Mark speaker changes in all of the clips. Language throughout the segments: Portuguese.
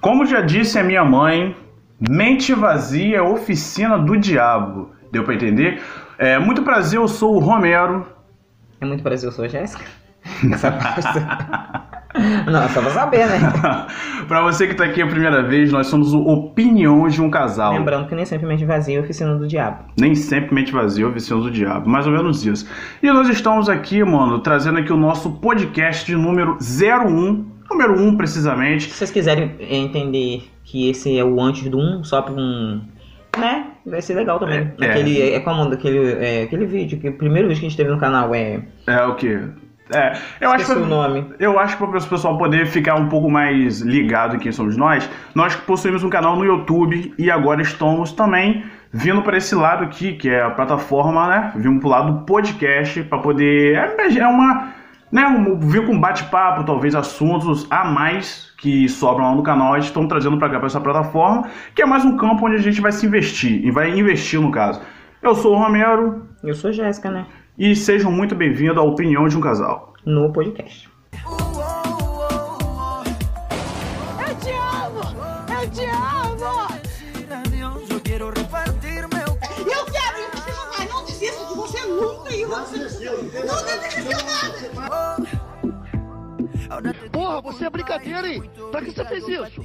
Speaker 1: Como já disse a minha mãe, mente vazia é oficina do diabo. Deu pra entender? É, muito prazer, eu sou o Romero.
Speaker 2: É muito prazer, eu sou a Jéssica. Não, só pra saber, né?
Speaker 1: pra você que tá aqui a primeira vez, nós somos o Opinião de um Casal.
Speaker 2: Lembrando que nem sempre mente vazia é oficina do diabo.
Speaker 1: Nem sempre mente vazia é oficina do diabo, mais ou menos isso. E nós estamos aqui, mano, trazendo aqui o nosso podcast de número 01, número 1 precisamente.
Speaker 2: Se vocês quiserem entender que esse é o antes do 1, só pra um. Né? Vai ser legal também.
Speaker 1: É, é.
Speaker 2: aquele, é. como daquele, é, aquele vídeo, que o primeiro vídeo que a gente teve no canal é.
Speaker 1: É o quê? É, eu acho,
Speaker 2: Esqueci
Speaker 1: que,
Speaker 2: o nome.
Speaker 1: eu acho que para o pessoal poder ficar um pouco mais ligado em quem somos nós, nós possuímos um canal no YouTube e agora estamos também vindo para esse lado aqui, que é a plataforma, né? Vimos pro lado do podcast para poder. É, é uma. Né, um, vir com bate-papo, talvez assuntos a mais que sobram lá no canal, a gente estão trazendo para cá, para essa plataforma, que é mais um campo onde a gente vai se investir, e vai investir no caso. Eu sou o Romero
Speaker 2: Eu sou a Jéssica, né?
Speaker 1: e sejam muito bem-vindos à Opinião de um Casal.
Speaker 2: No podcast.
Speaker 3: Porra, você é brincadeira, hein? Pra que você fez isso?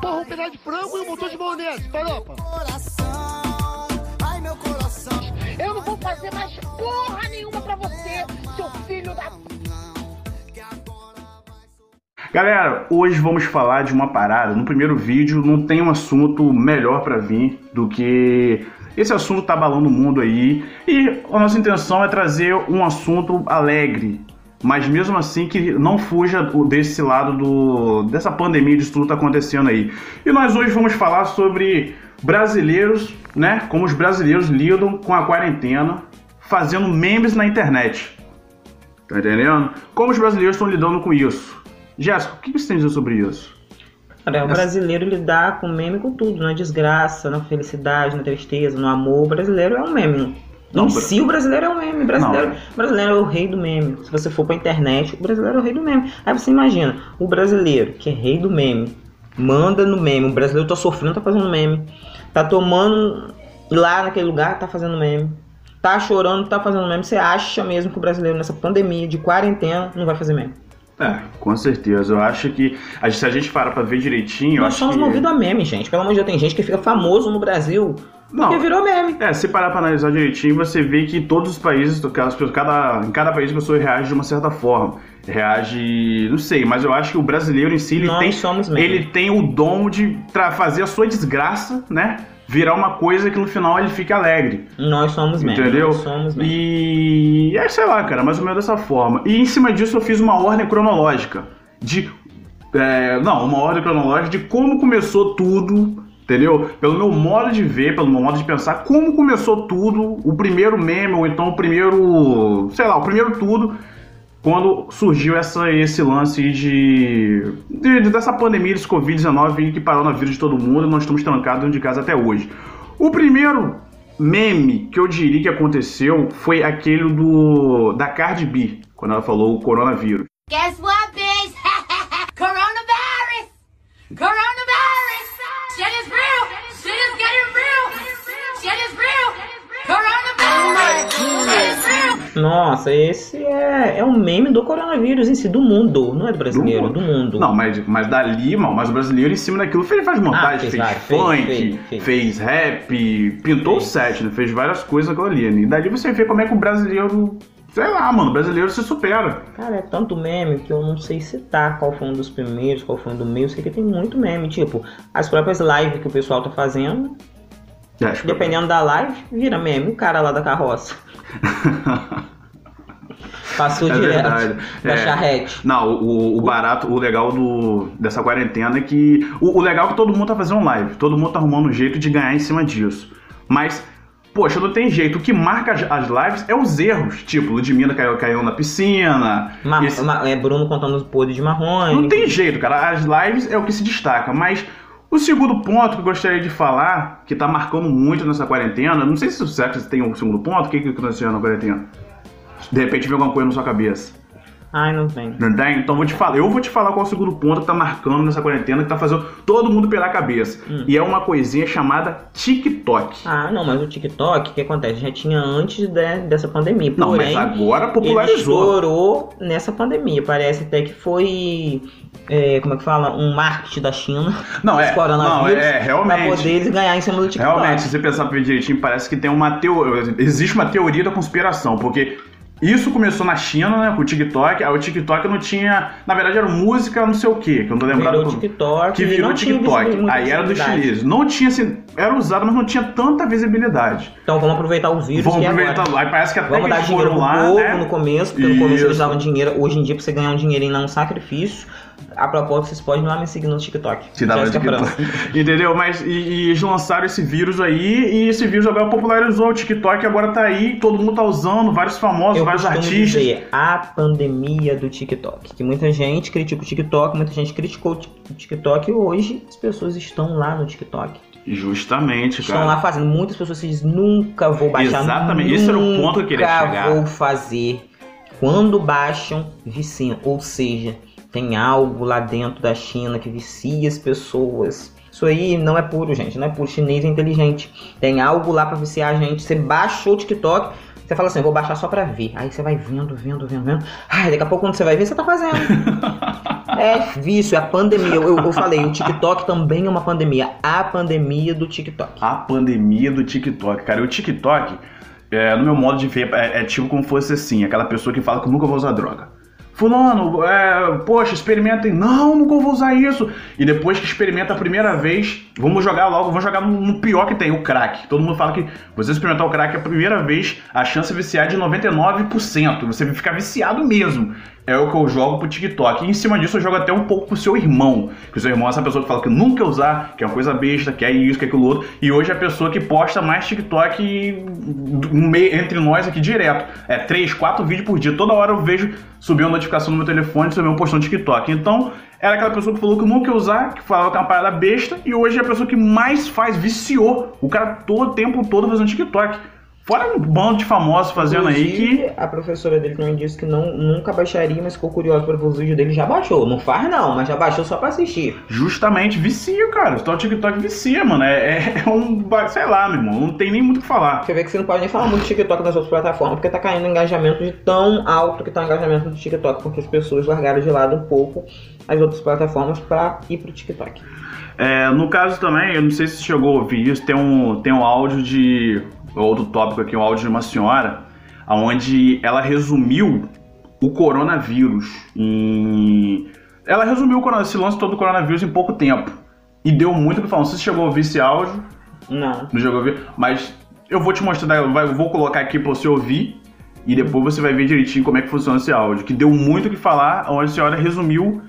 Speaker 3: Porra, um pedaço de frango e um motor de maionese, farofa.
Speaker 4: Eu não vou fazer mais porra nenhuma pra você, seu filho da
Speaker 1: Galera, hoje vamos falar de uma parada. No primeiro vídeo não tem um assunto melhor pra vir do que esse assunto tá abalando o mundo aí. E a nossa intenção é trazer um assunto alegre, mas mesmo assim que não fuja desse lado do dessa pandemia de tudo tá acontecendo aí. E nós hoje vamos falar sobre brasileiros, né? Como os brasileiros lidam com a quarentena, fazendo memes na internet. Tá entendendo? Como os brasileiros estão lidando com isso? Jéssica, o que você tem a dizer sobre isso?
Speaker 2: Cara, o brasileiro lidar com meme com tudo, na desgraça, na felicidade, na tristeza, no amor. O brasileiro é um meme.
Speaker 1: Não,
Speaker 2: em si, o brasileiro é um meme. O brasileiro, o brasileiro é o rei do meme. Se você for pra internet, o brasileiro é o rei do meme. Aí você imagina, o brasileiro, que é rei do meme, manda no meme. O brasileiro tá sofrendo, tá fazendo meme. Tá tomando lá naquele lugar, tá fazendo meme. Tá chorando, tá fazendo meme. Você acha mesmo que o brasileiro, nessa pandemia de quarentena, não vai fazer meme?
Speaker 1: É, com certeza. Eu acho que a gente- se a gente para pra ver direitinho,
Speaker 2: Nós somos
Speaker 1: que...
Speaker 2: movidos a meme, gente. Pelo amor de Deus, tem gente que fica famoso no Brasil
Speaker 1: Não.
Speaker 2: porque virou meme.
Speaker 1: É, se parar pra analisar direitinho, você vê que todos os países, cada, em cada país a pessoa reage de uma certa forma. Reage, não sei, mas eu acho que o brasileiro em si, ele
Speaker 2: Nós
Speaker 1: tem,
Speaker 2: somos meme.
Speaker 1: ele tem o dom de fazer a sua desgraça, né? Virar uma coisa que no final ele fique alegre.
Speaker 2: Nós somos meme.
Speaker 1: Entendeu?
Speaker 2: Nós somos meme.
Speaker 1: E é, sei lá, cara, mais ou menos dessa forma. E em cima disso eu fiz uma ordem cronológica. De. é, não, uma ordem cronológica de como começou tudo, entendeu? Pelo meu modo de ver, pelo meu modo de pensar, como começou tudo, o primeiro meme, ou então o primeiro. sei lá, o primeiro tudo. Quando surgiu essa, esse lance de, de- de- dessa pandemia desse Covid-19 que parou na vida de todo mundo e nós estamos trancados dentro de casa até hoje. O primeiro meme que eu diria que aconteceu foi aquele do da Cardi B, quando ela falou o coronavírus.
Speaker 5: Guess what, bitch? Coronavirus! Coronavirus!
Speaker 2: Nossa, esse é, é um meme do coronavírus em si, do mundo. Não é do brasileiro,
Speaker 1: Do
Speaker 2: do mundo.
Speaker 1: Não, mas, mas dali, mal, mas o brasileiro em cima daquilo fez, faz montagem,
Speaker 2: Ah, fez
Speaker 1: fez, funk,
Speaker 2: fez,
Speaker 1: fez,
Speaker 2: fez.
Speaker 1: rap, pintou o set, né? Fez várias coisas aquilo ali. né? E dali você vê como é que o brasileiro. Sei lá, mano, o brasileiro se supera.
Speaker 2: Cara, é tanto meme que eu não sei citar qual foi um dos primeiros, qual foi um do meio. Sei que tem muito meme. Tipo, as próprias lives que o pessoal tá fazendo,
Speaker 1: É, que-
Speaker 2: dependendo da live, vira meme. O cara lá da carroça. Passou
Speaker 1: É
Speaker 2: direto
Speaker 1: verdade.
Speaker 2: da
Speaker 1: É.
Speaker 2: charrete.
Speaker 1: Não, o, o barato, o legal do, dessa quarentena é que. O, o legal é que todo mundo tá fazendo live. Todo mundo tá arrumando um jeito de ganhar em cima disso. Mas, poxa, não tem jeito. O que marca as, lives é os erros. Tipo, Ludmilla caiu, caiu na piscina.
Speaker 2: Ma-
Speaker 1: esse-
Speaker 2: ma- é Bruno contando os podres de marrons.
Speaker 1: Não tem jeito, cara. As lives é o que se destaca. Mas o segundo ponto que eu gostaria de falar, que tá marcando muito nessa quarentena, não sei se você tem um segundo ponto, o que que aconteceu na quarentena? De repente veio alguma coisa na sua cabeça.
Speaker 2: Ai, não tem.
Speaker 1: Não tem? Então vou te falar. Eu vou te falar qual é o segundo ponto que tá marcando nessa quarentena, que tá fazendo todo mundo pelar a cabeça.
Speaker 2: Hum.
Speaker 1: E é uma coisinha chamada TikTok.
Speaker 2: Ah, não, mas o TikTok, o que acontece? Já tinha antes de- dessa pandemia.
Speaker 1: Não,
Speaker 2: Porém,
Speaker 1: mas agora
Speaker 2: ele
Speaker 1: popularizou.
Speaker 2: estourou nessa pandemia. Parece até que foi, é, como é que fala? Um marketing da China.
Speaker 1: Não, é. Não, é,
Speaker 2: Pra
Speaker 1: realmente.
Speaker 2: poder eles ganhar em cima do TikTok.
Speaker 1: Realmente, se você pensar direitinho, parece que tem uma teoria. Existe uma teoria da conspiração, porque isso começou na China, né? Com o TikTok. Aí o TikTok não tinha. Na verdade, era música não sei o quê, que eu não tô lembrado.
Speaker 2: Virou TikTok.
Speaker 1: que virou TikTok. Aí era dos chineses. Não tinha assim. Era usado, mas não tinha tanta visibilidade.
Speaker 2: Então vamos aproveitar o vírus
Speaker 1: Vamos
Speaker 2: que é
Speaker 1: aproveitar.
Speaker 2: agora.
Speaker 1: Aí parece que até
Speaker 2: Vamos
Speaker 1: que
Speaker 2: dar dinheiro
Speaker 1: foram lá. né?
Speaker 2: no começo, porque no começo eles davam dinheiro. Hoje em dia, pra você ganhar um dinheirinho, não é um sacrifício. A propósito, vocês podem ir lá me seguir no TikTok.
Speaker 1: Que dá no TikTok. Entendeu? Mas e, e eles lançaram esse vírus aí e esse vírus agora popularizou. O TikTok agora tá aí, todo mundo tá usando, vários famosos,
Speaker 2: Eu
Speaker 1: vários artistas.
Speaker 2: dizer a pandemia do TikTok. Que muita gente critica o TikTok, muita gente criticou o Tik- o TikTok e hoje as pessoas estão lá no TikTok.
Speaker 1: Justamente,
Speaker 2: Estão
Speaker 1: cara.
Speaker 2: lá fazendo. Muitas pessoas dizem, nunca vou baixar.
Speaker 1: Exatamente, esse era o ponto que eu queria
Speaker 2: nunca
Speaker 1: chegar.
Speaker 2: vou fazer. Quando baixam, viciam. Ou seja, tem algo lá dentro da China que vicia as pessoas. Isso aí não é puro, gente. Não é puro. Chinês é inteligente. Tem algo lá pra viciar a gente. Você baixou o TikTok. Você fala assim, eu vou baixar só pra ver. Aí você vai vendo, vendo, vendo, vendo. Ai, daqui a pouco quando você vai ver, você tá fazendo. é vício, é a pandemia. Eu, eu falei, o TikTok também é uma pandemia. A pandemia do TikTok.
Speaker 1: A pandemia do TikTok, cara. O TikTok, é, no meu modo de ver, é, é tipo como fosse assim, aquela pessoa que fala que nunca vai usar droga. Fulano, é, poxa, experimentem. Não, nunca vou usar isso. E depois que experimenta a primeira vez, vamos jogar logo, vamos jogar no, pior que tem, o crack. Todo mundo fala que você experimentar o crack a primeira vez, a chance de viciar é de 99%. Você vai ficar viciado mesmo. É o que eu jogo pro TikTok. E em cima disso eu jogo até um pouco pro seu irmão. Que o seu irmão é essa pessoa que fala que nunca usar, que é uma coisa besta, que é isso, que é aquilo outro. E hoje é a pessoa que posta mais TikTok no entre nós aqui direto. É 3, 4 vídeos por dia. Toda hora eu vejo subir uma notificação no meu telefone, seu irmão postando TikTok. Então, era aquela pessoa que falou que nunca ia usar, que falava que é uma parada besta, e hoje é a pessoa que mais faz, viciou. O cara todo o tempo todo fazendo TikTok. Fora um bando de famosos fazendo aí que.
Speaker 2: Inclusive, A professora dele também disse que não, nunca baixaria, mas ficou curiosa para ver os vídeos dele. Já baixou. Não faz não, mas já baixou só pra assistir.
Speaker 1: Justamente vicia, cara. Então o TikTok vicia, mano. É, é um. ba- Sei lá, meu irmão. Não tem nem muito o que falar.
Speaker 2: Você vê que você não pode nem falar muito de TikTok nas outras plataformas, porque tá caindo engajamento de tão alto que tá o engajamento do TikTok, porque as pessoas largaram de lado um pouco as outras plataformas pra ir pro TikTok.
Speaker 1: É, no caso também, eu não sei se você chegou a ouvir isso, tem um, tem um áudio de. Outro tópico aqui, um áudio de uma senhora, onde ela resumiu o coronavírus em. Ela resumiu esse lance todo do coronavírus em pouco tempo. E deu muito o que falar. Não sei se você chegou a ouvir esse áudio,
Speaker 2: Não.
Speaker 1: não chegou a ouvir, mas eu vou te mostrar, vou colocar aqui pra você ouvir. E depois você vai ver direitinho como é que funciona esse áudio. Que deu muito o que falar, onde a senhora resumiu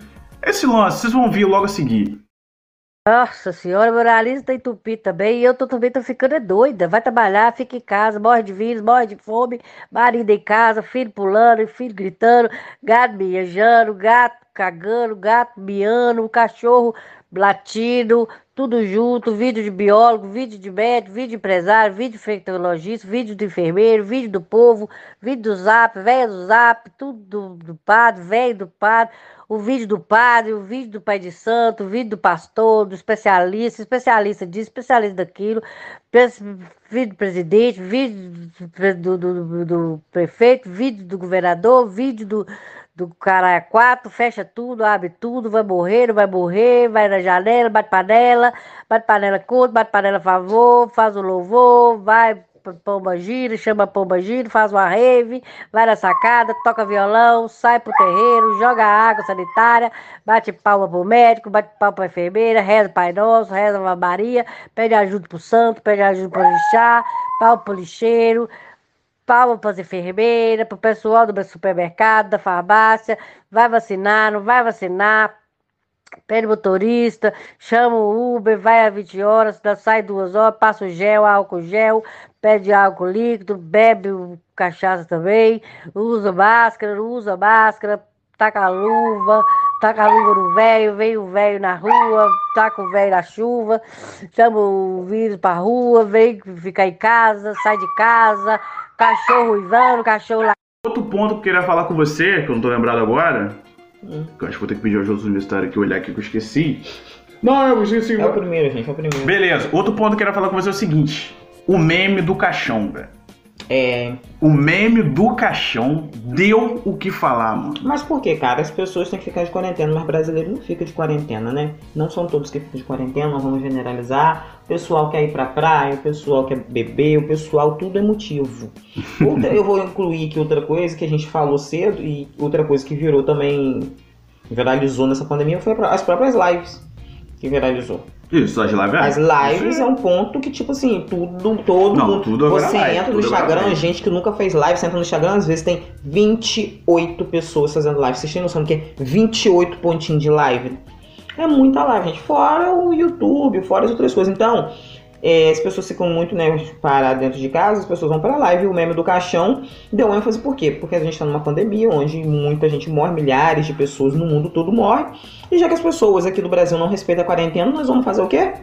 Speaker 1: esse lance. Vocês vão ouvir logo a seguir.
Speaker 6: Nossa senhora, meu nariz tá entupido também. E eu tô, também tô ficando é doida. Vai trabalhar, fica em casa, morre de vírus, morre de fome, marido em casa, filho pulando, filho gritando, gato miejando, gato cagando, gato miando, cachorro latindo, tudo junto, vídeo de biólogo, vídeo de médico, vídeo de empresário, vídeo de infectologista, vídeo do enfermeiro, vídeo do povo, vídeo do zap, velho do zap, tudo do, do padre, velho do padre, o vídeo do padre, o vídeo do pai de santo, o vídeo do pastor, do especialista, especialista disso, especialista daquilo, vídeo do presidente, vídeo do, do- do prefeito, vídeo do governador, vídeo do, do cara é quatro, fecha tudo, abre tudo, vai morrer, não vai morrer, vai na janela, bate panela, bate panela contra, bate panela a favor, faz o louvor, vai pomba gira, chama a pomba gira, faz uma rave, vai na sacada, toca violão, sai pro terreiro, joga água sanitária, bate palma pro médico, bate palma pra enfermeira, reza Pai Nosso, reza Ave Maria, pede ajuda pro santo, pede ajuda pro lixar, palma pro lixeiro, palma para as enfermeiras, para o pessoal do supermercado, da farmácia, vai vacinar, não vai vacinar, pede motorista, chama o Uber, vai às 20 horas, sai duas horas, passa o gel, álcool gel, pede álcool líquido, bebe cachaça também, usa máscara, não usa máscara, taca a luva, taca a luva no velho, vem o velho na rua, taca o velho na chuva, chama o vírus pra rua, vem ficar em casa, sai de casa, cachorro uivando, cachorro lá.
Speaker 1: Outro ponto que eu queria falar com você, que eu não tô lembrado agora,
Speaker 2: Hum.
Speaker 1: que eu acho que vou ter que pedir aos outros universitários aqui olhar aqui que eu esqueci. Não, eu esqueci.
Speaker 2: É o primeiro, gente, é o primeiro.
Speaker 1: Beleza, outro ponto que eu queria falar com você é o seguinte: o meme do caixão, velho.
Speaker 2: É.
Speaker 1: O meme do caixão deu o que falar, mano.
Speaker 2: Mas por que, cara? As pessoas têm que ficar de quarentena, mas brasileiro não fica de quarentena, né? Não são todos que ficam de quarentena, não vamos generalizar. O pessoal quer ir pra praia, o pessoal quer beber, o pessoal, tudo é motivo. Outra, eu vou incluir aqui outra coisa que a gente falou cedo e outra coisa que virou também, viralizou nessa pandemia foi as próprias lives que viralizou.
Speaker 1: Isso, as lives.
Speaker 2: As lives é um ponto que, tipo assim, tudo, todo
Speaker 1: Não,
Speaker 2: mundo.
Speaker 1: tudo agora
Speaker 2: você
Speaker 1: live,
Speaker 2: entra no
Speaker 1: agora
Speaker 2: Instagram, gente que nunca fez live, você entra no Instagram, às vezes tem 28 pessoas fazendo live. Vocês têm noção do que é 28 pontinhos de live? É muita live, gente. Fora o YouTube, fora as outras coisas. Então, é, as pessoas ficam muito né, paradas dentro de casa, as pessoas vão pra live. O meme do caixão deu ênfase por quê? Porque a gente tá numa pandemia onde muita gente morre, milhares de pessoas no mundo todo morrem. E já que as pessoas aqui do Brasil não respeitam a quarentena, nós vamos fazer o quê?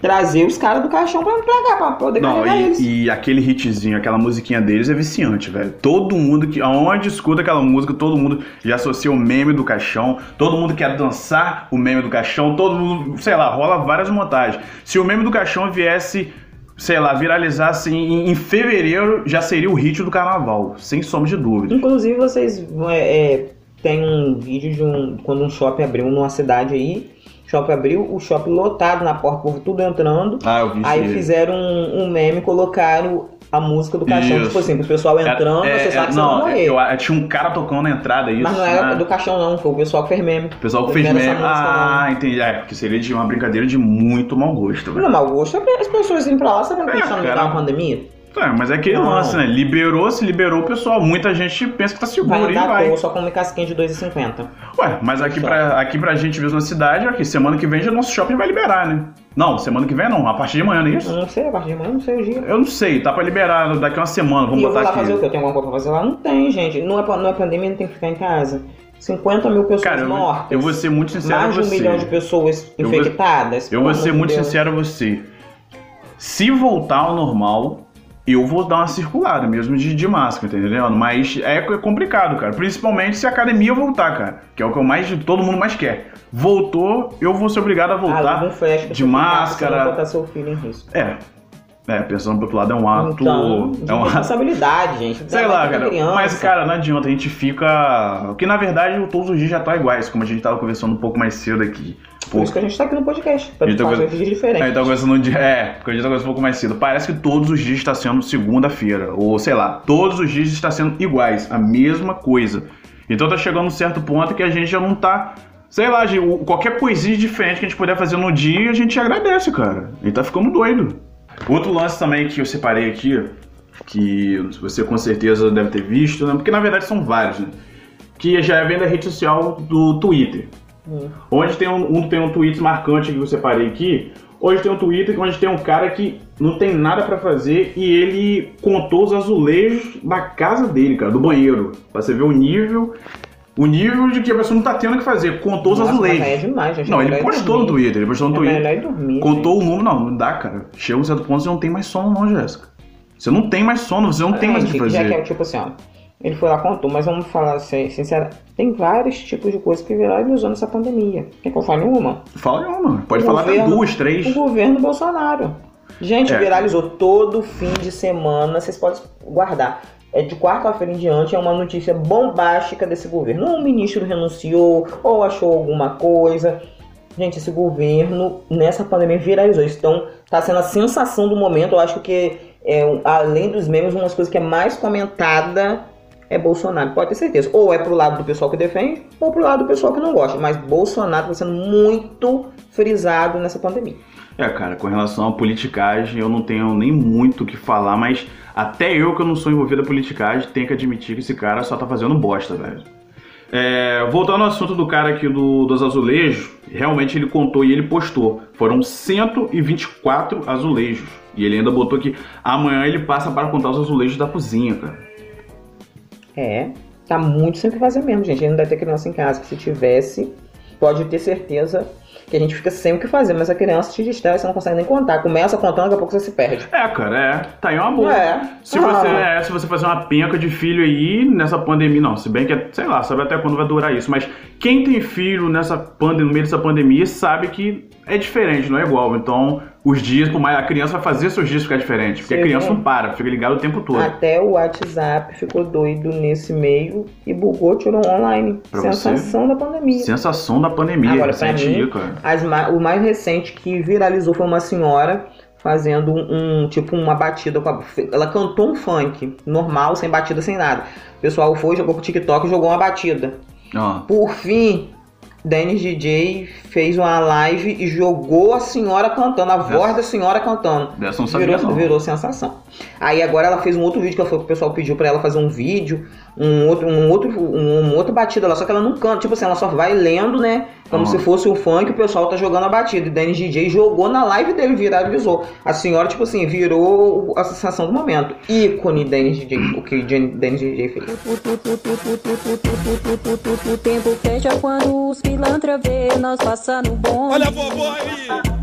Speaker 2: Trazer os caras do caixão pra entregar, pra poder
Speaker 1: Não,
Speaker 2: carregar eles.
Speaker 1: e, e aquele hitzinho, aquela musiquinha deles é viciante, velho. Todo mundo que. Aonde escuta aquela música, todo mundo já associa o meme do caixão. Todo mundo quer dançar o meme do caixão. Todo mundo, sei lá, rola várias montagens. Se o meme do caixão viesse, sei lá, viralizasse em, em fevereiro, já seria o hit do carnaval. Sem sombra de dúvida.
Speaker 2: Inclusive, vocês é, é, tem um vídeo de um. Quando um shopping abriu numa cidade aí. Shopping abriu, o shopping lotado na porta, o povo tudo entrando.
Speaker 1: Ah, eu vi
Speaker 2: Aí
Speaker 1: isso.
Speaker 2: fizeram um, um meme, colocaram a música do caixão,
Speaker 1: Isso.
Speaker 2: tipo assim, pro pessoal entrando,
Speaker 1: É,
Speaker 2: você
Speaker 1: é,
Speaker 2: sabe que você
Speaker 1: não,
Speaker 2: vai morrer.
Speaker 1: eu, eu tinha um cara tocando na entrada isso.
Speaker 2: Mas não era
Speaker 1: né?
Speaker 2: do caixão, não, foi o pessoal que fez meme.
Speaker 1: O pessoal que
Speaker 2: Não
Speaker 1: fez meme.
Speaker 2: música,
Speaker 1: Ah, entendi. É, porque seria de uma brincadeira de muito mau gosto,
Speaker 2: não.
Speaker 1: velho.
Speaker 2: Não, mau gosto é as pessoas irem pra lá sabendo que
Speaker 1: É,
Speaker 2: a gente tá no meio da pandemia.
Speaker 1: É, mas é aquele
Speaker 2: Não.
Speaker 1: lance, né? Liberou, se liberou o pessoal. Muita gente pensa que tá seguro
Speaker 2: Vai
Speaker 1: e vai.
Speaker 2: só come casquinha de 2,50.
Speaker 1: Ué, mas aqui pra, aqui pra gente mesmo na cidade, aqui, semana que vem já nosso shopping vai liberar, né? Não, semana que vem não, a partir de amanhã, não é isso?
Speaker 2: Eu não sei, a partir de amanhã, não sei o dia.
Speaker 1: Eu não sei, tá pra liberar daqui uma semana, vamos
Speaker 2: e eu vou
Speaker 1: botar
Speaker 2: lá fazer o
Speaker 1: aqui.
Speaker 2: quê? Eu tenho alguma coisa pra fazer lá? Não tem, gente. Não é, não é pandemia, não tem que ficar em casa. 50 mil pessoas
Speaker 1: Cara,
Speaker 2: mortas.
Speaker 1: eu vou ser muito sincero
Speaker 2: mais de um
Speaker 1: você.
Speaker 2: milhão de pessoas
Speaker 1: Eu vou-
Speaker 2: infectadas.
Speaker 1: Eu vou ser muito
Speaker 2: Deus.
Speaker 1: sincero a você. Se voltar ao normal, eu vou dar uma circulada mesmo de, de máscara, tá entendendo? Mas é co- complicado, cara. Principalmente se a academia voltar, cara. Que é o que eu mais, todo mundo mais quer. Voltou, eu vou ser obrigado a
Speaker 2: Ah,
Speaker 1: voltar.
Speaker 2: flash pra
Speaker 1: de
Speaker 2: você
Speaker 1: máscara.
Speaker 2: pra Não botar seu filho em risco.
Speaker 1: É. É, pensando pro outro lado, é um ato.
Speaker 2: Então,
Speaker 1: é um ato.
Speaker 2: responsabilidade, gente.
Speaker 1: Sei lá, cara.
Speaker 2: criança.
Speaker 1: Mas, cara, não adianta, a gente fica. Porque na verdade todos os dias já estão iguais, como a gente tava conversando um pouco mais cedo aqui.
Speaker 2: Por isso que a gente tá aqui no podcast. Pra
Speaker 1: A gente tá
Speaker 2: fazer
Speaker 1: conver-
Speaker 2: vídeos diferentes.
Speaker 1: A gente tá conversando um dia. É, porque a gente tá conversando um pouco mais cedo. Parece que todos os dias está sendo segunda-feira. Ou sei lá, todos os dias está sendo iguais, a mesma coisa. Então tá chegando um certo ponto que a gente já não tá. Sei lá, qualquer coisinha diferente que a gente puder fazer no dia, a gente agradece, cara. Gente tá ficando doido. Outro lance também que eu separei aqui, que você com certeza deve ter visto, né? Porque na verdade são vários, né? Que já vem da rede social do Twitter. Onde tem um, um- tem um tweet marcante que eu separei aqui. Hoje tem um Twitter onde tem um cara que não tem nada pra fazer e ele contou os azulejos da casa dele, cara, do banheiro. Pra você ver o nível. O nível de que a pessoa não tá tendo o que fazer. Contou os
Speaker 2: Nossa,
Speaker 1: azulejos.
Speaker 2: mas aí é demais, gente.
Speaker 1: Não,
Speaker 2: É
Speaker 1: ele
Speaker 2: melhor ir
Speaker 1: postou no
Speaker 2: dormir.
Speaker 1: Twitter, ele postou no
Speaker 2: É
Speaker 1: Twitter.
Speaker 2: melhor ir dormir.
Speaker 1: Contou o número, não, não dá, cara. Chega um certo ponto, você não tem mais sono, não, Jéssica. Você não tem mais sono, você não tem mais o que
Speaker 2: Gente, Já que é
Speaker 1: fazer.
Speaker 2: tipo assim, ó. Ele foi lá, contou, mas vamos falar sin- sincero. Tem vários tipos de coisas que viralizou nessa pandemia. Quer que eu fale uma?
Speaker 1: Fala uma, pode
Speaker 2: O
Speaker 1: falar até
Speaker 2: governo-
Speaker 1: duas, três.
Speaker 2: O governo Bolsonaro. Gente,
Speaker 1: É.
Speaker 2: viralizou todo fim de semana. Vocês podem guardar. É de quarta-feira em diante, é uma notícia bombástica desse governo. Um ministro renunciou ou achou alguma coisa. Gente, esse governo nessa pandemia viralizou. Então, tá sendo a sensação do momento. Eu acho que, é, além dos memes, uma das coisas que é mais comentada é Bolsonaro. Pode ter certeza. Ou é pro lado do pessoal que defende, ou pro lado do pessoal que não gosta. Mas Bolsonaro tá sendo muito frisado nessa pandemia.
Speaker 1: É, cara, com relação à politicagem, eu não tenho nem muito o que falar, mas até eu que eu não sou envolvido na politicagem, tenho que admitir que esse cara só tá fazendo bosta, velho. É, voltando ao assunto do cara aqui do, dos azulejos, realmente ele contou e ele postou. Foram 124 azulejos. E ele ainda botou que amanhã ele passa para contar os azulejos da cozinha, cara.
Speaker 2: É, tá muito sem o que fazer mesmo, gente. Não deve ter criança em casa, que se tivesse, pode ter certeza que a gente fica sem o que fazer, mas a criança te distrai, você não consegue nem contar. Começa contando, daqui a pouco você se perde.
Speaker 1: É, cara, é. Tá aí uma boa.
Speaker 2: É.
Speaker 1: Se você,
Speaker 2: Ah.
Speaker 1: é, se você fazer uma penca de filho aí nessa pandemia, não, se bem que, é, sei lá, sabe até quando vai durar isso, mas quem tem filho nessa pande- no meio dessa pandemia sabe que é diferente, não é igual. Então, os dias, por mais a criança vai fazer seus dias ficar diferentes, porque a
Speaker 2: Sim.
Speaker 1: criança não para, fica ligada o tempo todo.
Speaker 2: Até o WhatsApp ficou doido nesse meio e bugou, tirou online.
Speaker 1: Pra você?
Speaker 2: Sensação da pandemia.
Speaker 1: Sensação da pandemia,
Speaker 2: Agora,
Speaker 1: recente
Speaker 2: mim,
Speaker 1: cara.
Speaker 2: As o mais recente que viralizou foi uma senhora fazendo um, um- tipo uma batida com a, ela cantou um funk normal, sem batida, sem nada. O pessoal foi, jogou pro TikTok e jogou uma batida. Por fim, Dennis DJ fez uma live e jogou a senhora cantando, a voz da senhora cantando.
Speaker 1: dessa não sabia
Speaker 2: Virou,
Speaker 1: não.
Speaker 2: virou sensação. Aí agora ela fez um outro vídeo que foi- o pessoal pediu pra ela fazer um vídeo, um outro, um outro, um, uma outra batida lá, só que ela não canta, tipo assim, ela só vai lendo, né? Como
Speaker 1: Ah.
Speaker 2: se fosse um funk, o pessoal tá jogando a batida. E Dennis DJ jogou na live dele, viralizou. A senhora, tipo assim, virou a sensação do momento. Ícone Dennis DJ, o que Dennis DJ fez.
Speaker 7: O tempo fecha quando os pilantra vê nós passando bom.
Speaker 8: Olha a vovó aí!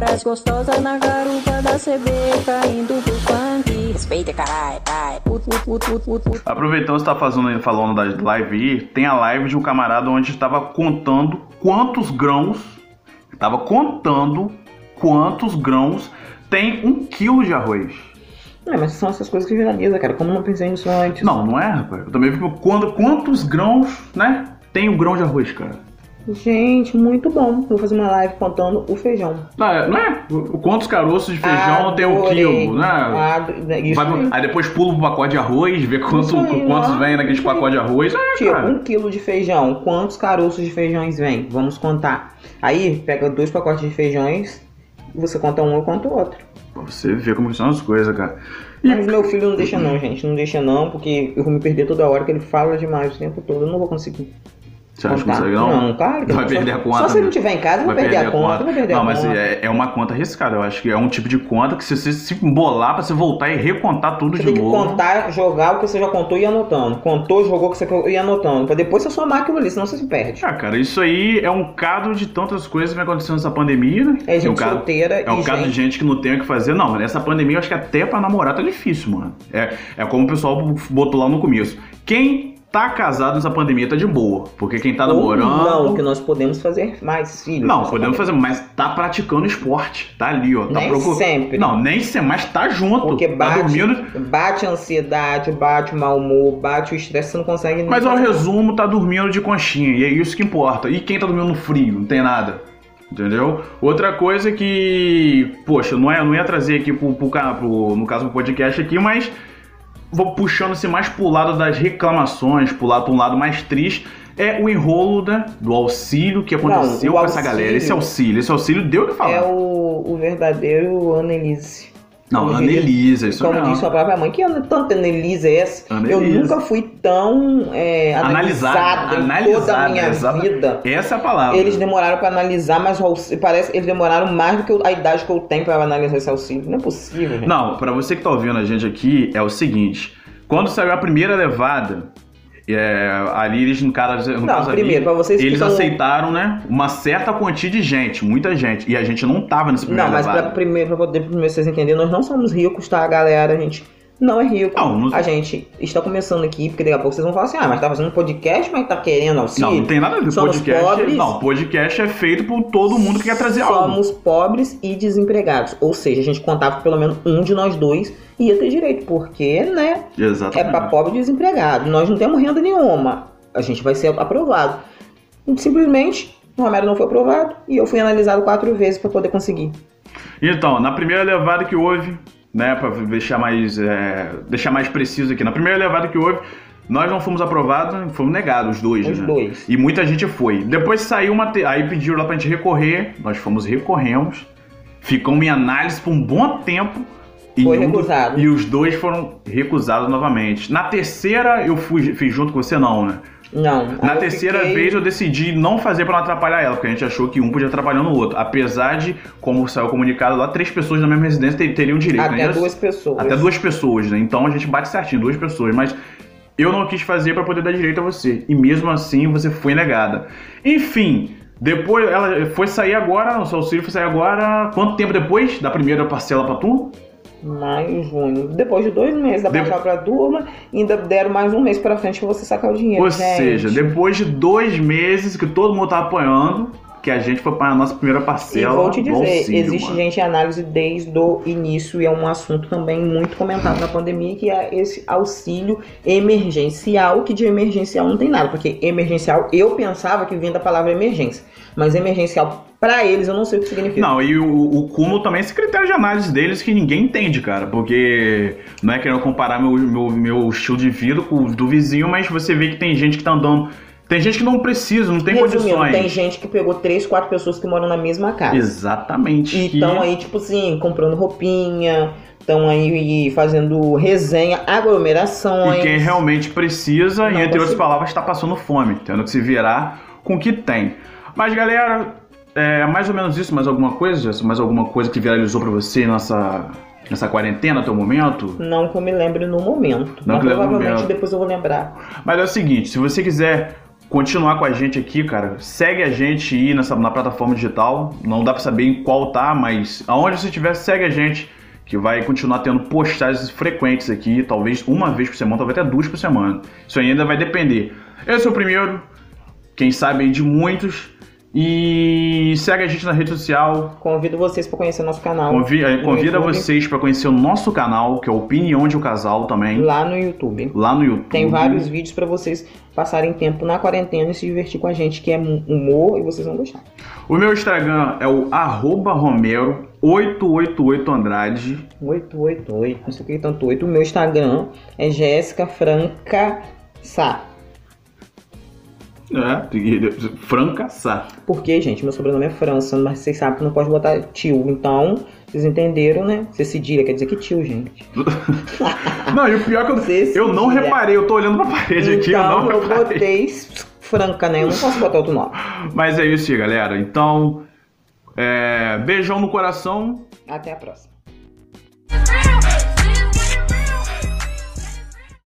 Speaker 7: Parece gostosa na garupa da CB, caindo pro funk. Respeita.
Speaker 1: Aproveitando que você tá fazendo, falando da live aí, tem a live de um camarada onde estava contando quantos grãos. Tava contando quantos grãos tem um quilo de arroz.
Speaker 2: É, mas são essas coisas que viralizam, cara. Como não pensei nisso antes?
Speaker 1: Não, não é, rapaz. Eu também fico. Quando, quantos grãos, né? Tem um grão de arroz, cara.
Speaker 2: Gente, muito bom. Vou fazer uma live contando o feijão.
Speaker 1: Não é? É? O- Quantos caroços de feijão tem um
Speaker 2: Adorei.
Speaker 1: quilo, né?
Speaker 2: Isso
Speaker 1: Vai-
Speaker 2: aí.
Speaker 1: depois pula pro pacote de arroz, vê quanto,
Speaker 2: aí,
Speaker 1: quantos vem naqueles pacotes de arroz. É, cara.
Speaker 2: um quilo de feijão, quantos caroços de feijões vem? Vamos contar. Aí, pega dois pacotes de feijões, você conta um, eu conto o outro.
Speaker 1: Pra você ver como são as coisas, cara. E-
Speaker 2: Mas meu filho não deixa não, gente. Não deixa não, porque eu vou me perder toda hora, que ele fala demais o tempo todo. Eu não vou conseguir.
Speaker 1: Você acha que consegue, não?
Speaker 2: Não, claro que
Speaker 1: Vai
Speaker 2: não.
Speaker 1: perder
Speaker 2: Só-
Speaker 1: a conta.
Speaker 2: Só se ele
Speaker 1: né?
Speaker 2: não estiver em casa, vou
Speaker 1: Vai
Speaker 2: perder a conta. Vou perder
Speaker 1: Não,
Speaker 2: a
Speaker 1: mas
Speaker 2: conta.
Speaker 1: é, é uma conta arriscada. Eu acho que é um tipo de conta que se você se bolar pra você voltar e recontar tudo
Speaker 2: Você
Speaker 1: de
Speaker 2: tem que
Speaker 1: novo.
Speaker 2: contar, jogar o que você já contou e ir anotando. Contou, jogou o que você ia anotando. Pra depois você somar aquilo ali, senão você se perde.
Speaker 1: Ah, cara, isso aí é um caso de tantas coisas que vem acontecendo nessa pandemia, né?
Speaker 2: É gente
Speaker 1: um caso,
Speaker 2: solteira
Speaker 1: É um
Speaker 2: e
Speaker 1: caso
Speaker 2: gente...
Speaker 1: de gente que não tem o que fazer. Não, mas nessa pandemia eu acho que até pra namorar tá difícil, mano. É, é como o pessoal botou lá no começo. Quem tá casado nessa pandemia tá de boa. Porque quem tá namorando.
Speaker 2: Não, que nós podemos fazer mais filhos.
Speaker 1: Não, podemos fazer, mas tá praticando esporte. Tá ali, ó. Tá
Speaker 2: Nem
Speaker 1: procu-
Speaker 2: sempre.
Speaker 1: Não, nem sempre, mas tá junto.
Speaker 2: Porque
Speaker 1: tá
Speaker 2: bate,
Speaker 1: dormindo.
Speaker 2: bate a ansiedade, bate o mau humor, bate o estresse, você não consegue nem
Speaker 1: Mas ao resumo, tá dormindo de conchinha. E é isso que importa. E quem tá dormindo no frio? Não tem nada. Entendeu? Outra coisa que. Poxa, não, é, não ia trazer aqui pro, pro, pro- no caso do podcast aqui, mas vou puxando-se mais pro lado das reclamações, pro lado, um lado mais triste. É o enrolo né, do auxílio que aconteceu
Speaker 2: Não,
Speaker 1: com essa galera. Esse auxílio, esse auxílio deu o que falar.
Speaker 2: É o, o verdadeiro Annelise.
Speaker 1: Não, Anelisa, isso
Speaker 2: Como
Speaker 1: mesmo.
Speaker 2: disse a própria mãe, que tanta Annelise é essa? Eu nunca fui tão é, analisada,
Speaker 1: Analisada,
Speaker 2: em toda a
Speaker 1: analisada,
Speaker 2: minha vida.
Speaker 1: Essa é a palavra.
Speaker 2: Eles demoraram pra analisar, mas parece que eles demoraram mais do que a idade que eu tenho pra analisar esse auxílio. Não é possível, gente.
Speaker 1: Não, pra você que tá ouvindo a gente aqui, é o seguinte: quando saiu a primeira levada, é, ali eles, no caso, no
Speaker 2: Não,
Speaker 1: caso ali,
Speaker 2: primeiro, pra vocês
Speaker 1: eles
Speaker 2: são-
Speaker 1: aceitaram, né, uma certa quantia de gente, muita gente, e a gente não tava nesse primeiro
Speaker 2: Não, mas pra,
Speaker 1: levada.
Speaker 2: primeiro, pra poder primeiro vocês entenderem, nós não somos ricos, tá, galera? A gente não é rico.
Speaker 1: Não, não-
Speaker 2: A gente está começando aqui, porque daqui a pouco vocês vão falar assim, ah, mas tá fazendo um podcast, mas tá querendo auxílio.
Speaker 1: Não, não tem nada a ver.
Speaker 2: Somos
Speaker 1: Podcast,
Speaker 2: pobres.
Speaker 1: não, podcast é feito por todo mundo que quer trazer algo.
Speaker 2: Somos pobres e desempregados. Ou seja, a gente contava que pelo menos um de nós dois ia ter direito, porque, né, é
Speaker 1: Exatamente.
Speaker 2: pra pobre e desempregado. Nós não temos renda nenhuma. A gente vai ser aprovado. Simplesmente, o Romero não foi aprovado e eu fui analisado quatro vezes pra poder conseguir.
Speaker 1: Então, na primeira levada que houve, né, para deixar mais é, deixar mais preciso aqui, na primeira levada que houve, nós não fomos aprovados, fomos negados os dois,
Speaker 2: Os
Speaker 1: né?
Speaker 2: dois.
Speaker 1: E muita gente foi. Depois saiu uma, te- aí pediram lá pra gente recorrer, nós fomos recorremos, ficamos em análise por um bom tempo. E,
Speaker 2: Foi
Speaker 1: um do-
Speaker 2: recusado.
Speaker 1: e os dois foram recusados novamente. Na terceira eu fui, fiz junto com você não, né?
Speaker 2: Não.
Speaker 1: Na terceira
Speaker 2: fiquei-
Speaker 1: vez eu decidi não fazer pra não atrapalhar ela, porque a gente achou que um podia atrapalhar no outro. Apesar de, como saiu comunicado lá, três pessoas na mesma residência ter- teriam direito.
Speaker 2: Até
Speaker 1: né?
Speaker 2: duas pessoas.
Speaker 1: Até duas pessoas, né? Então a gente bate certinho, duas pessoas. Mas eu não quis fazer pra poder dar direito a você. E mesmo assim você foi negada. Enfim, Depois, ela foi sair agora, o seu auxílio foi sair agora. Quanto tempo depois da primeira parcela pra tu?
Speaker 2: Maio, junho. Depois de dois meses da
Speaker 1: De-
Speaker 2: parcela pra turma, ainda deram mais um mês pra frente pra você sacar o dinheiro.
Speaker 1: Ou
Speaker 2: gente.
Speaker 1: seja, depois de dois meses que todo mundo tá apanhando, que a gente foi para a nossa primeira
Speaker 2: E
Speaker 1: parcela.
Speaker 2: vou te dizer,
Speaker 1: auxílio,
Speaker 2: existe
Speaker 1: mano.
Speaker 2: gente em análise desde o início e é um assunto também muito comentado na pandemia, que é esse auxílio emergencial, que de emergencial não tem nada, porque emergencial eu pensava que vinha da palavra emergência, mas emergencial pra eles eu não sei o que significa.
Speaker 1: Não, e o, o cúmulo também é esse critério de análise deles que ninguém entende, cara. Porque não é querendo comparar meu, meu, meu estilo de vida com o do vizinho, mas você vê que tem gente que tá andando. Tem gente que não precisa, não tem
Speaker 2: Resumindo,
Speaker 1: condições.
Speaker 2: tem gente que pegou três, quatro pessoas que moram na mesma casa.
Speaker 1: Exatamente.
Speaker 2: E
Speaker 1: que-
Speaker 2: estão aí, tipo assim, comprando roupinha, estão aí fazendo resenha, aglomerações.
Speaker 1: E quem realmente precisa, e
Speaker 2: Não
Speaker 1: entre outras palavras, está passando fome, tendo que se virar com o que tem. Mas galera, é mais ou menos isso, mais alguma coisa? Mais alguma coisa que viralizou pra você nessa, nessa quarentena até o momento?
Speaker 2: Não que eu me lembre no momento.
Speaker 1: Não
Speaker 2: mas
Speaker 1: que
Speaker 2: provavelmente
Speaker 1: momento.
Speaker 2: depois eu vou lembrar.
Speaker 1: Mas é o seguinte, se você quiser continuar com a gente aqui, cara, segue a gente aí nessa, na plataforma digital. Não dá pra saber em qual tá, mas aonde você estiver, segue a gente. Que vai continuar tendo postagens frequentes aqui, talvez uma vez por semana, talvez até duas por semana. Isso ainda vai depender. Esse é o primeiro, quem sabe de muitos. E segue a gente na rede social.
Speaker 2: Convido vocês para conhecer nosso canal.
Speaker 1: Convi- eh, convida vocês para conhecer o nosso canal, que é Opinião de um Casal também,
Speaker 2: Lá no YouTube.
Speaker 1: lá no YouTube.
Speaker 2: Tem vários vídeos para vocês passarem tempo na quarentena e se divertir com a gente, que é humor e vocês vão gostar.
Speaker 1: O meu Instagram é o arroba Romero888Andrade.
Speaker 2: 888, não sei o que tanto 8. O meu Instagram é Jéssica Franca Sá.
Speaker 1: É, e- Franca Sá.
Speaker 2: Porque, gente, meu sobrenome é França, mas vocês sabem que não pode botar tio. Então, vocês entenderam, né? Você cedilha, quer dizer que tio, gente.
Speaker 1: Não, e o pior é que eu, eu não reparei, eu tô olhando pra parede aqui, eu
Speaker 2: Então,
Speaker 1: não
Speaker 2: eu
Speaker 1: reparei.
Speaker 2: botei Franca, né? Eu não posso botar outro nome.
Speaker 1: Mas é isso aí, galera. Então, é, beijão no coração.
Speaker 2: Até a próxima.